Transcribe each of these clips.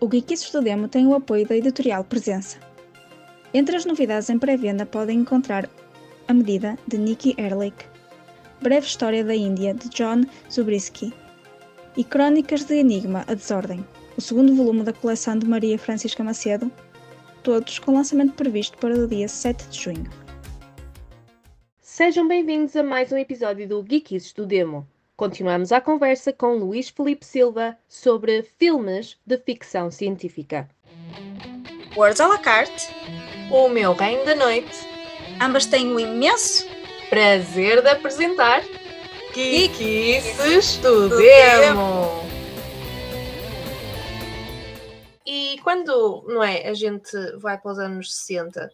O Geekies do Demo tem o apoio da editorial Presença. Entre as novidades em pré-venda podem encontrar A Medida, de Nikki Erlich, Breve História da Índia, de John Zubrisky, e Crónicas de Enigma, A Desordem, o segundo volume da coleção de Maria Francisca Macedo, todos com lançamento previsto para o dia 7 de junho. Sejam bem-vindos a mais um episódio do Geekies do Demo. Continuamos a conversa com Luís Felipe Silva sobre filmes de ficção científica. Words à la carte. O meu reino da noite. Ambas têm o imenso prazer de apresentar Geekies do Demo. E quando, não é, a gente vai para os anos 60,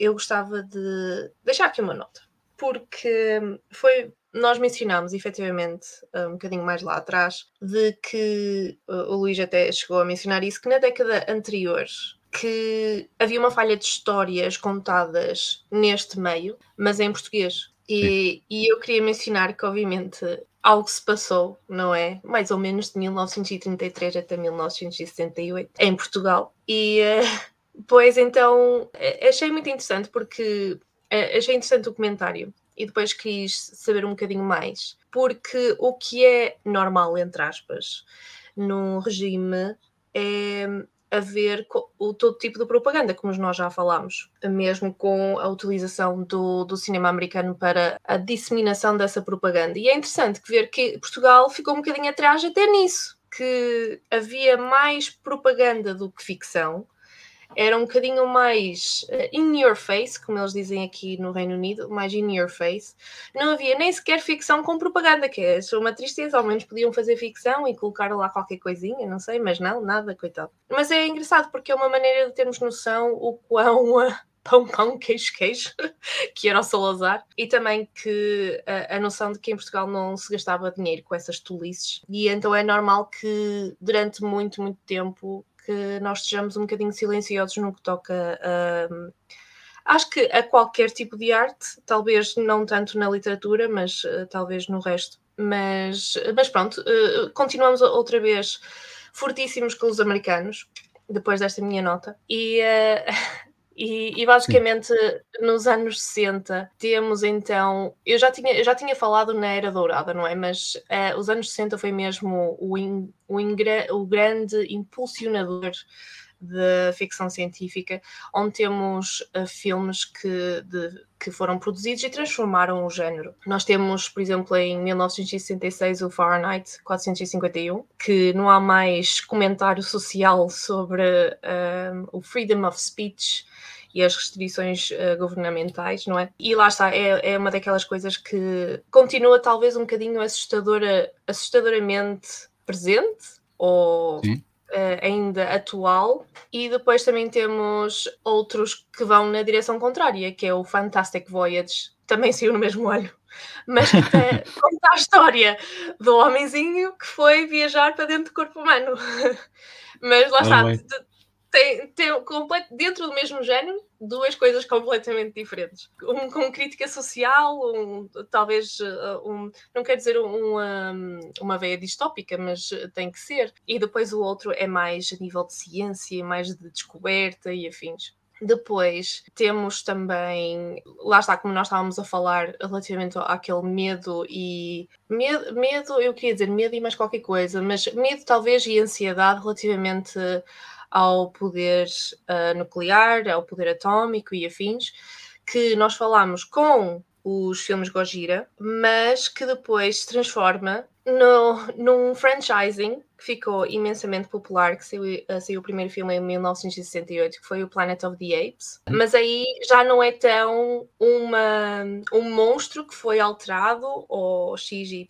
eu gostava de deixar aqui uma nota, porque foi nós mencionámos efetivamente um bocadinho mais lá atrás de que o Luís até chegou a mencionar isso, que na década anterior que havia uma falha de histórias contadas neste meio, mas em português. E, e, eu queria mencionar que, obviamente, algo se passou, não é? Mais ou menos de 1933 até 1978 em Portugal. E, uh, pois então, eh, achei muito interessante porque achei interessante o comentário e depois quis saber um bocadinho mais. Porque o que é normal, entre aspas, no regime é haver o todo tipo de propaganda, como nós já falámos, mesmo com a utilização do, do cinema americano para a disseminação dessa propaganda. E é interessante ver que Portugal ficou um bocadinho atrás até nisso, que havia mais propaganda do que ficção, era um bocadinho mais uh, in your face, como eles dizem aqui no Reino Unido, mais in your face. Não havia nem sequer ficção com propaganda, que é uma tristeza, ao menos podiam fazer ficção e colocar lá qualquer coisinha, não sei, mas não, nada, coitado. Mas é engraçado porque é uma maneira de termos noção o quão. Uh, pão, pão, queijo, queijo, que era o Salazar, e também que a, a, noção de que em Portugal não se gastava dinheiro com essas tolices, e então é normal que durante muito, muito tempo que nós estejamos um bocadinho silenciosos no que toca a. Acho que a qualquer tipo de arte, talvez não tanto na literatura, mas uh, talvez no resto. Mas, mas pronto, uh, continuamos outra vez fortíssimos com os americanos, depois desta minha nota. E uh, E, e, basicamente nos anos 60 temos então, eu já tinha, eu já tinha falado na Era Dourada, não é? Mas uh, os anos 60 foi mesmo o, in, o, ingra, o grande impulsionador da ficção científica, onde temos uh, filmes que, de, que foram produzidos e transformaram o género. Nós temos, por exemplo, em 1966 o Fahrenheit 451, que não há mais comentário social sobre uh, o freedom of speech e as restrições uh, governamentais, não é? E lá está, é, é uma daquelas coisas que continua talvez um bocadinho assustadora, assustadoramente presente, ou uh, ainda atual, e depois também temos outros que vão na direção contrária, que é o Fantastic Voyage, também saiu no mesmo ano, mas que conta a história do homenzinho que foi viajar para dentro do corpo humano. mas lá está, tem, tem dentro do mesmo género duas coisas completamente diferentes. Um com crítica social, um, talvez uh, um, não quer dizer um, uma, uma veia distópica, mas tem que ser. E depois o outro é mais a nível de ciência, mais de descoberta e afins. Depois temos também, lá está, como nós estávamos a falar, relativamente àquele medo e. Medo, medo, eu queria dizer medo e mais qualquer coisa, mas medo talvez e ansiedade relativamente ao poder uh, nuclear, ao poder atómico e afins, que nós falamos com os filmes Gojira, mas que depois se transforma no, num franchising que ficou imensamente popular, que saiu, uh, saiu o primeiro filme em 1968, que foi o Planet of the Apes. Mas aí já não é tão uma, um monstro que foi alterado, ou XYZ,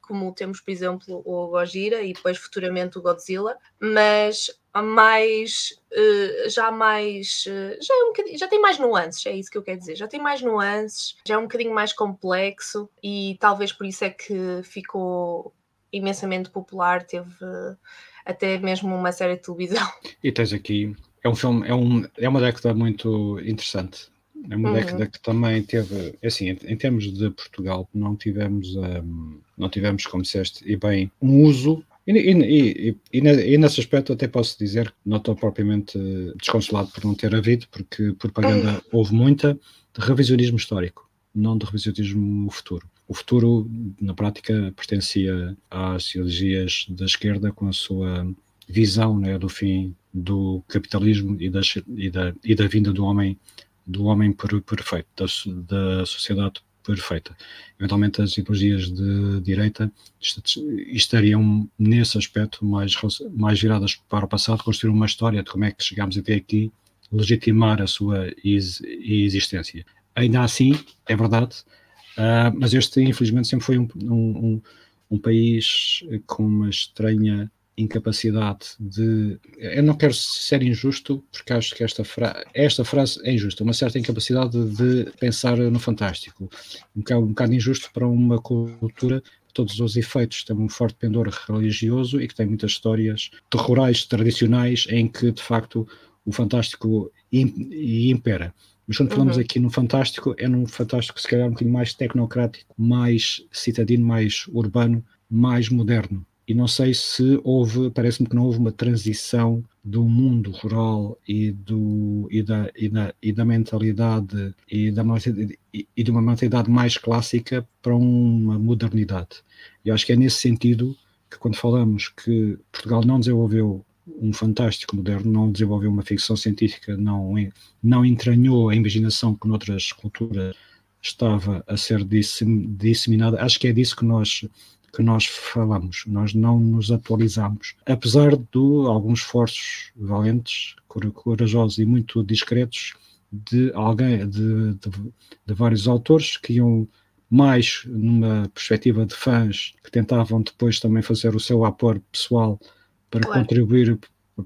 como temos, por exemplo, o Gojira e depois futuramente o Godzilla, mas mais uh, já mais uh, já, é um já tem mais nuances, é isso que eu quero dizer, já tem mais nuances, já é um bocadinho mais complexo e talvez por isso é que ficou imensamente popular, teve até mesmo uma série de televisão. E tens aqui, é um filme, é, um, é uma década muito interessante. É uma uhum. década que também teve, é assim, em, em termos de Portugal, não tivemos, um, não tivemos, como disseste, e bem, um uso E, e, e, e, nesse aspecto até posso dizer que não estou propriamente desconsolado por não ter havido, porque propaganda houve muita de revisionismo histórico, não de revisionismo futuro. O futuro, na prática, pertencia às ideologias da esquerda com a sua visão né, do fim do capitalismo e e da, e da vinda do homem do homem perfeito, da, da sociedade perfeita. Eventualmente as ideologias de direita estariam nesse aspecto mais, mais viradas para o passado, construir uma história de como é que chegámos até aqui, legitimar a sua existência. Ainda assim, é verdade, uh, mas este infelizmente sempre foi um, um, um país com uma estranha incapacidade de. Eu não quero ser injusto, porque acho que esta, fra... esta frase é injusta, uma certa incapacidade de pensar no fantástico. Um bocado, um bocado injusto para uma cultura todos os efeitos tem um forte pendor religioso e que tem muitas histórias terrorais tradicionais em que de facto o fantástico impera. Mas quando falamos uhum. aqui no fantástico, é num fantástico se calhar um bocadinho mais tecnocrático, mais citadino, mais urbano, mais moderno e não sei se houve, parece-me que não houve uma transição do mundo rural e, do, e, da, e, da, e da mentalidade e, da, e de uma mentalidade mais clássica para uma modernidade. E acho que é nesse sentido que quando falamos que Portugal não desenvolveu um fantástico moderno, não desenvolveu uma ficção científica, não, não entranhou a imaginação que noutras culturas estava a ser disseminada, acho que é disso que nós que nós falamos, nós não nos atualizamos. Apesar de alguns esforços valentes, corajosos e muito discretos de alguém, de, de, de vários autores que iam mais numa perspectiva de fãs que tentavam depois também fazer o seu apor pessoal para claro. contribuir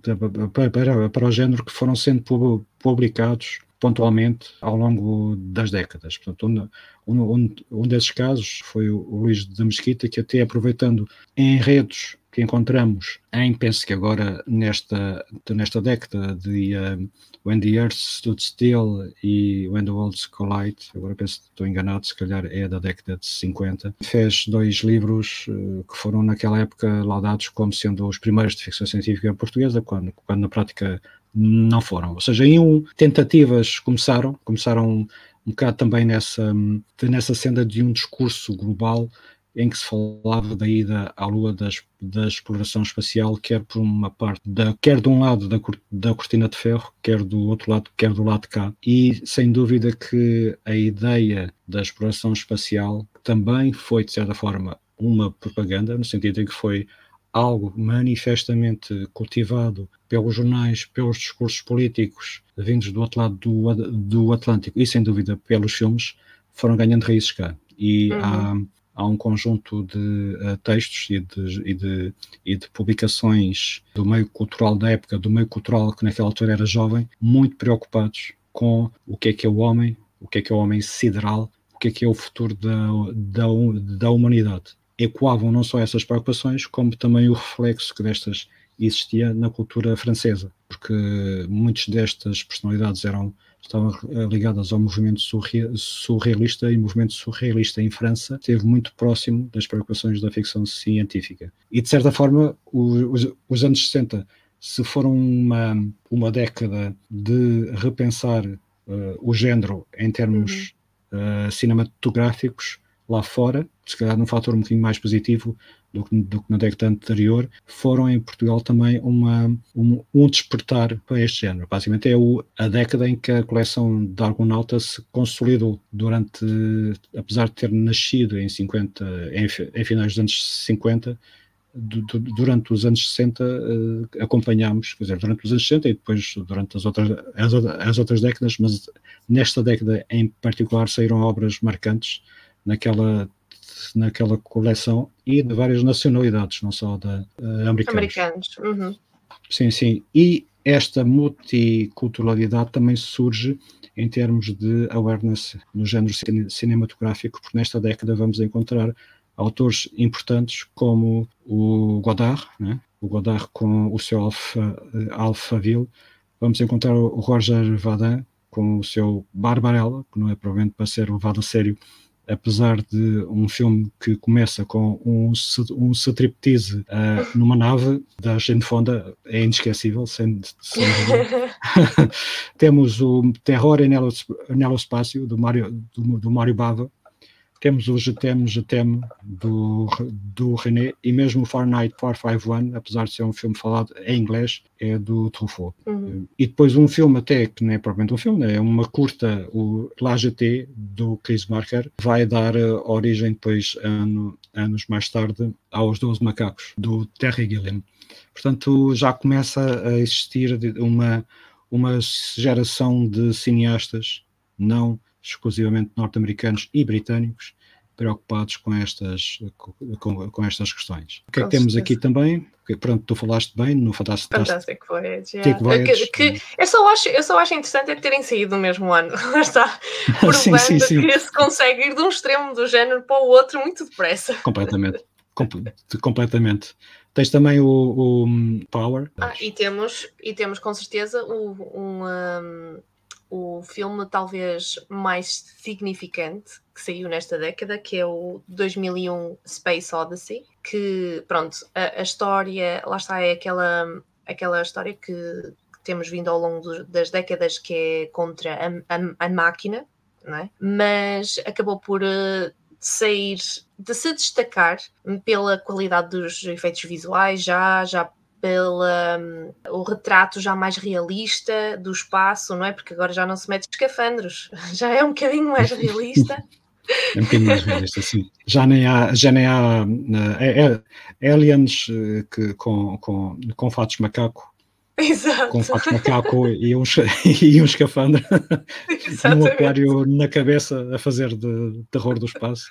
para, para, para, o género que foram sendo publicados pontualmente ao longo das décadas. Portanto, um, um, um desses casos foi o, Luís da Mesquita, que até aproveitando enredos que encontramos em, penso que agora nesta, nesta década de uh, When the Earth Stood Still e When the Worlds Collide, agora penso que estou enganado, se calhar é da década de 50, fez dois livros uh, que foram naquela época laudados como sendo os primeiros de ficção científica portuguesa, quando, quando na prática não foram. Ou seja, em um, tentativas começaram, começaram um bocado também nessa, nessa senda de um discurso global em que se falava da ida à Lua das, da exploração espacial, quer por uma parte, da, quer de um lado da, da cortina de ferro, quer do outro lado, quer do lado de cá. E sem dúvida que a ideia da exploração espacial também foi, de certa forma, uma propaganda, no sentido em que foi algo manifestamente cultivado pelos jornais, pelos discursos políticos vindos do outro lado do, do Atlântico e, sem dúvida, pelos filmes, foram ganhando raízes cá. E uhum. Há, um conjunto de uh, textos e de, e, de, e de publicações do meio cultural da época, do meio cultural que naquela altura era jovem, muito preocupados com o que é que é o homem, o que é que é o homem sideral, o que é que é o futuro da, da, da humanidade. Ecoavam não só essas preocupações, como também o reflexo que destas existia na cultura francesa, porque muitas destas personalidades eram estavam ligadas ao movimento surrealista e o movimento surrealista em França esteve muito próximo das preocupações da ficção científica. E de certa forma, os, os anos 60 se foram uma, uma década de repensar uh, o género em termos uhum. uh, cinematográficos, lá fora, se calhar num fator um bocadinho mais positivo do do que na década anterior, foram em Portugal também uma, um, um despertar para este género. Basicamente é o, a década em que a coleção de Argonauta se consolidou durante, apesar de ter nascido em 50, em, em finais dos anos 50, durante os anos 60 uh, eh, acompanhámos, quer dizer, durante os anos 60 e depois durante as outras, as, as outras décadas, mas nesta década em particular saíram obras marcantes naquela naquela coleção e de várias nacionalidades, não só da uh, americanos. Americanos. Uhum. Sim, sim. E esta multiculturalidade também surge em termos de awareness no género cinematográfico, porque nesta década vamos encontrar autores importantes como o Godard, né? o Godard com o seu Alpha, Alphaville, vamos encontrar o Roger Vadim com o seu Barbarella, que não é provavelmente para ser levado a sério apesar de um filme que começa com um, um striptease uh, numa nave da gente fonda, é inesquecível, sem, sem Temos o Terror em Nelo Espaço, do Mário, do, do Mário Bava, temos o Jetem, Jetem do, do René e mesmo o Far Night 451, apesar de ser um filme falado em inglês, é do Truffaut. Uhum. E depois um filme até, que não é propriamente um filme, é uma curta, o La GT, do Chris Marker, vai dar uh, origem depois, ano, anos mais tarde, aos 12 Macacos, do Terry Gilliam. Portanto, já começa a existir uma, uma geração de cineastas não exclusivamente norte-americanos e britânicos preocupados com estas, com, com estas questões. O que é que temos aqui também? Pronto, tu falaste bem no Fantastic, Fantastic Voyage. Yeah. Que, que, eu, só acho, eu só acho interessante é terem saído no mesmo ano. Lá está. Provando sim, sim, sim. que se consegue ir de um extremo do género para o outro muito depressa. Completamente. Com, completamente. Tens também o, o Power. Ah, e temos, e temos com certeza o, um, um o filme talvez mais significante que saiu nesta década, que é o 2001 Space Odyssey, que, pronto, a, a história, lá está, é aquela, aquela história que, que temos vindo ao longo das décadas que é contra a, a, a máquina, é? mas acabou por uh, sair, de se destacar pela qualidade dos efeitos visuais, já, já pela um, o retrato já mais realista do espaço, não é? Porque agora já não se mete escafandros, já é um bocadinho mais realista. É um bocadinho mais realista, sim. Já nem há, já nem há é, é, aliens eh, que, com, com, com fatos macaco. Exato. Com fatos macaco e um, e um escafandro um aquário na cabeça a fazer de terror do espaço.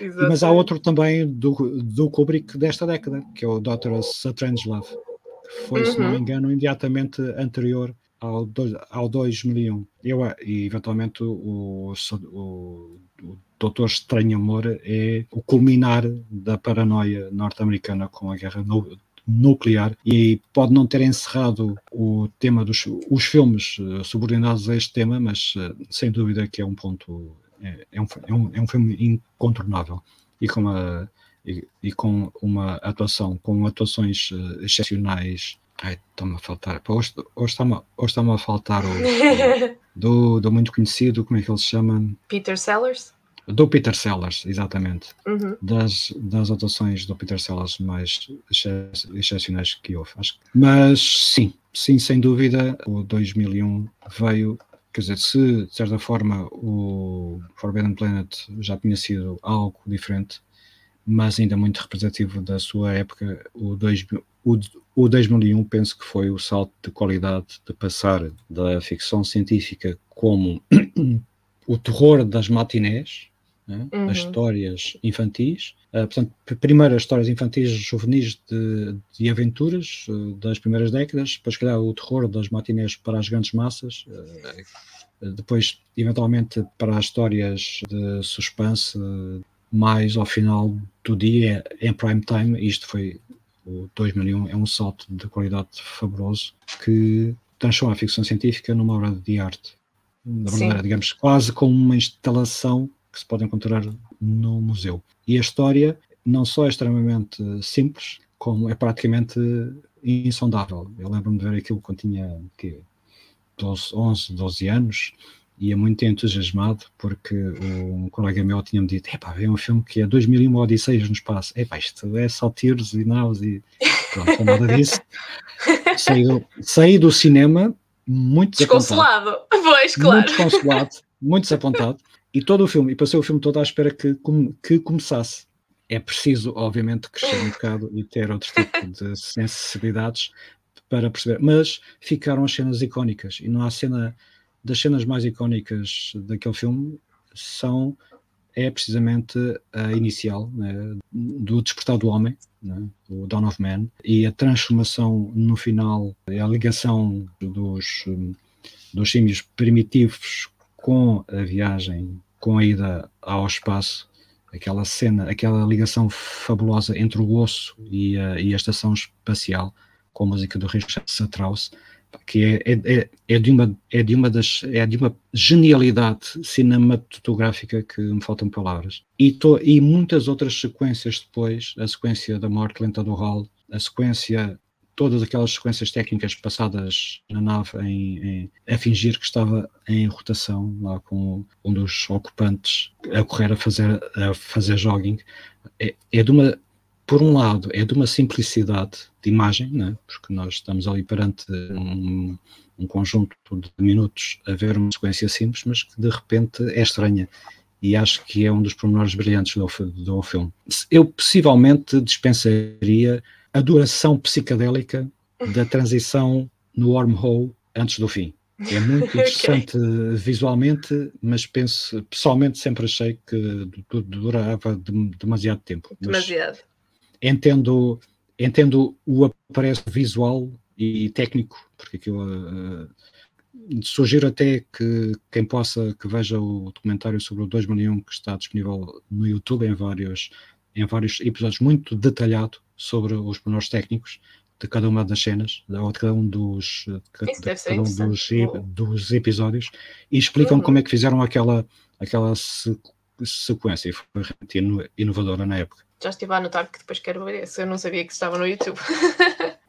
Exatamente. Mas há outro também do, do Kubrick desta década, que é o Dr. Strangelove, que foi, uhum. se não me uhum. engano, imediatamente anterior ao, do, ao 2001. Eu, e eventualmente o, o, o Doutor Estranho Amor é o culminar da paranoia norte-americana com a guerra no, nuclear e pode não ter encerrado o tema dos os filmes eh, subordinados a este tema, mas eh, sem dúvida que é um ponto é, é, um, é, um, é um filme incontornável e com uma, e, e com uma atuação, com atuações uh, excepcionais. Ai, está-me a faltar. Hoje, hoje está-me está a faltar o, do, do muito conhecido, como é que ele se chama? Peter Sellers? Do Peter Sellers, exatamente. Uhum. Das, das atuações do Peter Sellers mais excepcionais que houve. Acho. Mas sim, sim, sem dúvida, o 2001 veio Quer dizer, se de certa forma o Forbidden Planet já tinha sido algo diferente, mas ainda muito representativo da sua época, o, dois, o, o 2001 penso que foi o salto de qualidade de passar da ficção científica como o terror das matinés, né, uhum. das histórias infantis, uh, portanto, primeiras histórias infantis juvenis de, de aventuras uh, das primeiras décadas, depois, calhar, o terror das matinés para as grandes massas, uh, depois, eventualmente, para as histórias de suspense, mais ao final do dia, em prime time, isto foi o 2001, é um salto de qualidade fabuloso que transforma a ficção científica numa obra de arte. Na verdade, digamos, quase como uma instalação que se pode encontrar no museu. E a história não só é extremamente simples, como é praticamente insondável. Eu lembro-me de ver aquilo quando tinha que, 12, 11, 12 anos, ia muito entusiasmado porque um colega meu tinha-me dito: Epá, é um filme que é 2001 Odisseias no espaço. Epá, isto é só tiros e naus e pronto, nada disso. saí, do, saí do cinema muito desconsolado. Pois, claro. Muito desconsolado, muito desapontado. E todo o filme, e passei o filme todo à espera que, que começasse. É preciso, obviamente, crescer um bocado e ter outro tipo de sensibilidades para perceber. Mas ficaram as cenas icónicas. E não há cena das cenas mais icónicas daquele filme são é precisamente a inicial né, do despertar do homem, né, o Dawn of Man, e a transformação no final, a ligação dos, dos símios primitivos com a viagem, com a ida ao espaço, aquela cena, aquela ligação fabulosa entre o osso e a, e a estação espacial, com a música do Richard Strauss, que é, é, é, de uma, é, de uma das, é de uma genialidade cinematográfica que me faltam palavras. E, to, e muitas outras sequências depois, a sequência da morte lenta do Hall, a sequência todas aquelas sequências técnicas passadas na nave em, em, a fingir que estava em rotação lá com um dos ocupantes a correr a fazer a fazer jogging é, é de uma por um lado é de uma simplicidade de imagem né? porque nós estamos ali perante um, um conjunto de minutos a ver uma sequência simples mas que de repente é estranha e acho que é um dos pormenores brilhantes do, do filme. Eu possivelmente dispensaria a duração psicadélica da transição no wormhole antes do fim. É muito interessante okay. visualmente, mas penso, pessoalmente sempre achei que durava demasiado tempo. Demasiado. entendo, entendo o aparelho visual e técnico, porque aquilo uh, sugiro até que quem possa que veja o documentário sobre o 2001 que está disponível no YouTube em vários em vários episódios muito detalhado sobre os pormenores técnicos de cada uma das cenas, ou de cada um dos, de cada um dos, dos, episódios, e explicam uhum. como é que fizeram aquela, aquela sequência. E foi realmente inovadora na época. Já estive a anotar que depois quero ver isso. Eu não sabia que estava no YouTube.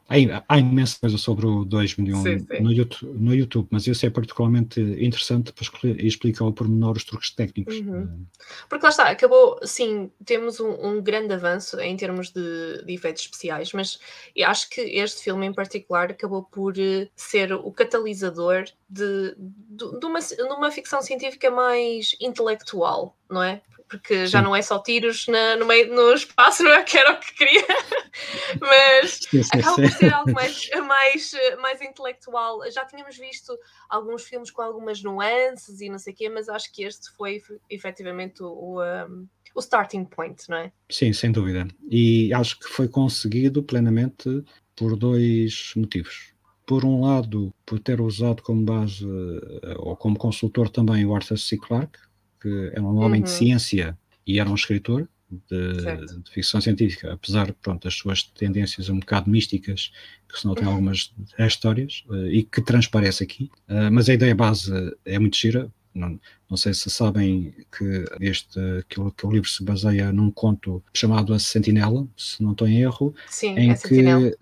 Há, imensa coisa sobre o 2001 sim, sim. No, YouTube, no YouTube, mas esse é particularmente interessante para explicar ao pormenor os truques técnicos. Uhum. Porque lá está, acabou, sim, temos um, um grande avanço em termos de, de, efeitos especiais, mas acho que este filme em particular acabou por eh, ser o catalisador de, de, de, uma, de uma ficção científica mais intelectual, não é? Porque já não é só tiros na, no meio no espaço, não é que era o que queria, mas sim, sim, acaba por ser algo mais, mais, mais intelectual. Já tínhamos visto alguns filmes com algumas nuances e não sei o quê, mas acho que este foi efetivamente o, um, o starting point, não é? Sim, sem dúvida. E acho que foi conseguido plenamente por dois motivos. Por um lado, por ter usado como base eh, ou como consultor também o Arthur C. Clarke, que era um homem uhum. de ciência e era um escritor de, de, ficção científica, apesar pronto, das suas tendências um bocado místicas, que se notam uhum. algumas histórias, uh, e que transparece aqui. Uh, mas a ideia base é muito gira. Não, não sei se sabem que, este, que, o, que o livro se baseia num conto chamado A Sentinela, se não estou em erro, Sim, em é que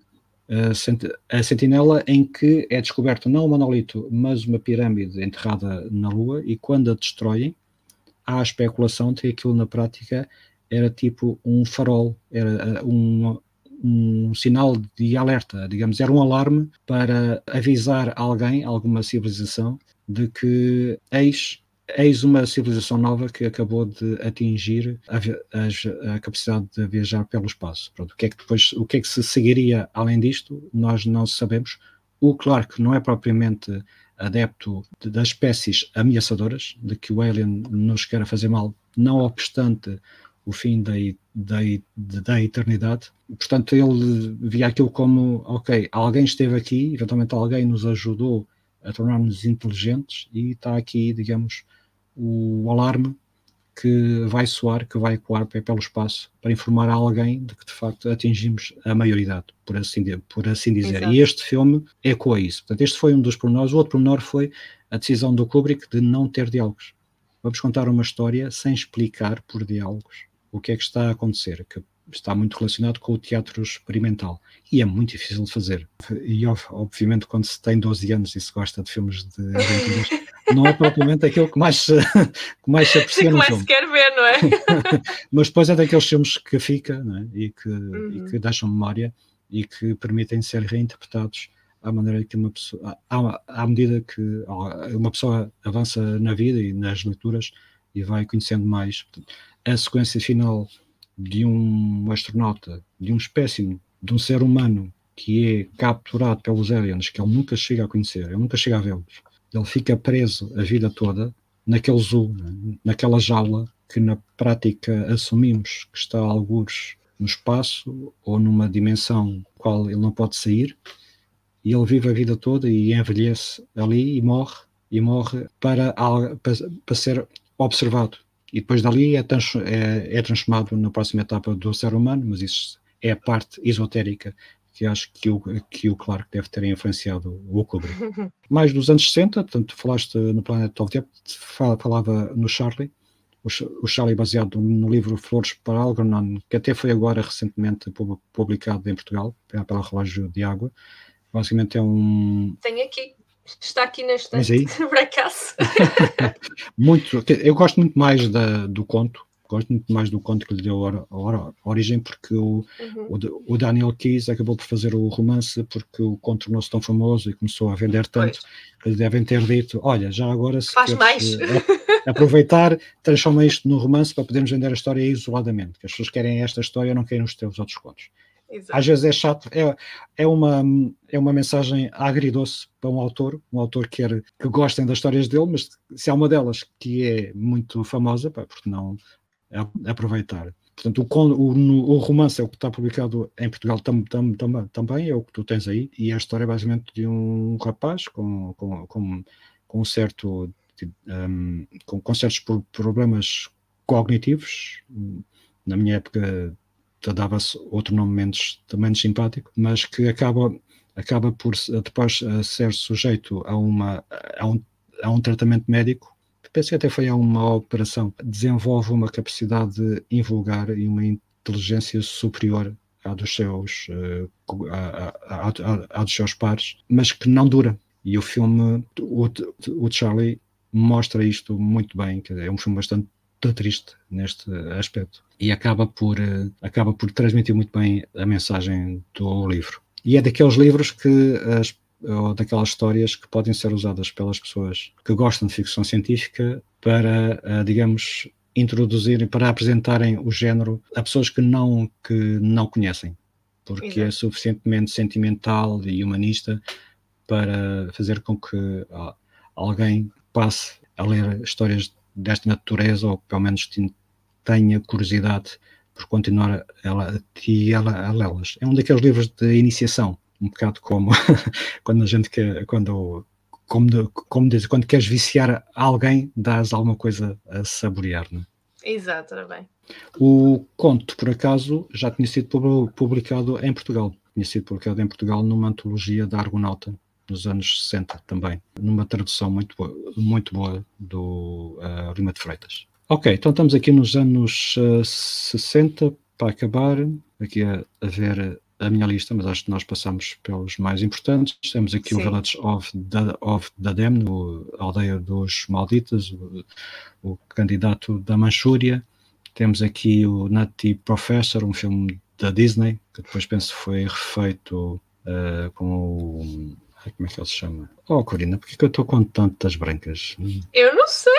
a sentinela em que é descoberto não um monolito, mas uma pirâmide enterrada na Lua, e quando a destroem, há a especulação de que aquilo na prática era tipo um farol, era eh, um, um sinal de alerta, digamos, era um alarme para avisar alguém, alguma civilização, de que eis, eis uma civilização nova que acabou de atingir a, a, a capacidade de viajar pelo espaço. Pronto, o que é que depois, o que é que se seguiria além disto, nós não sabemos. O claro que não é propriamente adepto de, das espécies ameaçadoras, de que o alien nos quer fazer mal, não obstante o fim da, da, da eternidade. Portanto, ele via aquilo como, ok, alguém esteve aqui, eventualmente alguém nos ajudou a tornar-nos inteligentes e está aqui, digamos, o alarme que vai soar, que vai ecoar pelo espaço para informar a alguém de que de facto atingimos a maioridade, por assim, por assim dizer. Exato. E este filme ecoa isso. Portanto, este foi um dos pormenores. O outro pormenor foi a decisão do Kubrick de não ter diálogos. Vamos contar uma história sem explicar por diálogos o que é que está a acontecer, que está muito relacionado com o teatro experimental e é muito difícil de fazer. E obviamente quando se tem 12 anos e se gosta de filmes de aventuras, não é propriamente aquilo que mais, que mais se aprecia que no mais se quer ver, não é? Mas depois é daqueles filmes que fica é? e, que, uhum. e que deixam memória e que permitem ser reinterpretados à maneira que uma pessoa, à, à medida que uma pessoa avança na vida e nas leituras e vai conhecendo mais a sequência final de um astronauta, de um espécime, de um ser humano que é capturado pelos aliens, que ele nunca chega a conhecer, ele nunca chega a vê-los. Ele fica preso a vida toda naquele zoo, naquela jaula que na prática assumimos que está a algures no espaço ou numa dimensão qual ele não pode sair, e ele vive a vida toda e envelhece ali e morre, e morre para, para, ser observado. E depois dali é, trans, é, é, transformado na próxima etapa do ser humano, mas isso é a parte esotérica que acho que o, que o Clark deve ter influenciado o Kubrick. Mais dos anos 60, portanto, falaste no Planet of Apes, falava no Charlie, o Charlie baseado no livro Flores para Algernon, que até foi agora recentemente publicado em Portugal, pela Relógio de Água. Basicamente é um... Tem aqui. Está aqui na estante, por acaso. muito, eu gosto muito mais da, do conto, gosto muito mais do conto que lhe deu a, a origem, porque o, uhum. o, o, Daniel Keyes acabou por fazer o romance porque o conto tornou-se tão famoso e começou a vender tanto que lhe devem ter dito: Olha, já agora se faz mais. aproveitar, transforma isto no romance para podermos vender a história isoladamente. Que as pessoas querem esta história, não querem os teus outros contos. Exato. Às vezes é chato, é, é, uma, é uma mensagem agridoce para um autor, um autor que, quer, que gostem das histórias dele, mas se há uma delas que é muito famosa, pá, porque não aproveitar. Portanto, o, o, o, romance é o que está publicado em Portugal tam, tam, tam, também, é o que tu tens aí, e é a história basicamente de um rapaz com, com, com, com um certo um, com, com, certos problemas cognitivos. Na minha época dava-se outro nome menos, menos simpático, mas que acaba, acaba por depois ser sujeito a, uma, a, um, a um tratamento médico penso que até foi a uma operação, desenvolve uma capacidade invulgar e uma inteligência superior à dos seus, uh, à, à, à, dos seus pares, mas que não dura. E o filme, o, o Charlie mostra isto muito bem, é um filme bastante triste neste aspecto e acaba por uh, acaba por transmitir muito bem a mensagem do livro. E é daqueles livros que as ou daquelas histórias que podem ser usadas pelas pessoas que gostam de ficção científica para, eh, digamos, introduzirem, para apresentarem o género a pessoas que não, que não conhecem, porque é Exato. é suficientemente sentimental e humanista para fazer com que alguém passe a ler histórias desta natureza ou pelo menos tenha curiosidade por continuar ela, ela a lê-las. É um daqueles livros de iniciação um bocado como quando a gente quer, quando, como, como diz, quando queres viciar alguém, dás alguma coisa a saborear, não é? Exato, bem. O conto, por acaso, já tinha sido publicado em Portugal. Tinha sido publicado em Portugal numa antologia da Argonauta, nos anos 60 também, numa tradução muito boa, muito boa do uh, Lima de Freitas. Ok, então estamos aqui nos anos uh, eh, 60, para acabar, aqui a, a ver a minha lista, mas acho que nós passamos pelos mais importantes. Temos aqui Sim. o Village of, the, of Dadem, a aldeia dos Malditas, o, o, candidato da Manchúria. Temos aqui o Nutty Professor, um filme da Disney, que depois penso foi refeito uh, com o. Como é que ele se chama? Oh, Corina, por que eu estou com tantas brancas? Eu não sei!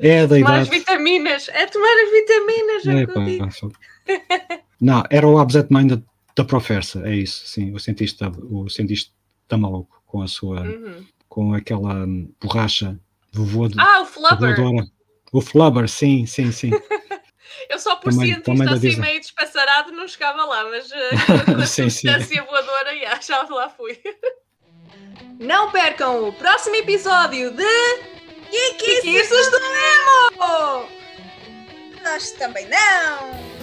É da tomar idade. as vitaminas, é tomar as vitaminas, é, pá, Não, era o Abset Mind da, Professa, é isso, sim, o cientista, o cientista maluco, com a sua, uhum. com aquela borracha vovô de, Ah, o Flubber! O Flubber, sim, sim, sim. Eu só por também, cientista também assim meio despassarado não chegava lá, mas com a sim, substância sim. voadora, yeah, já lá fui. Não percam o próximo episódio de que que, que isso do Nemo? Nós também não!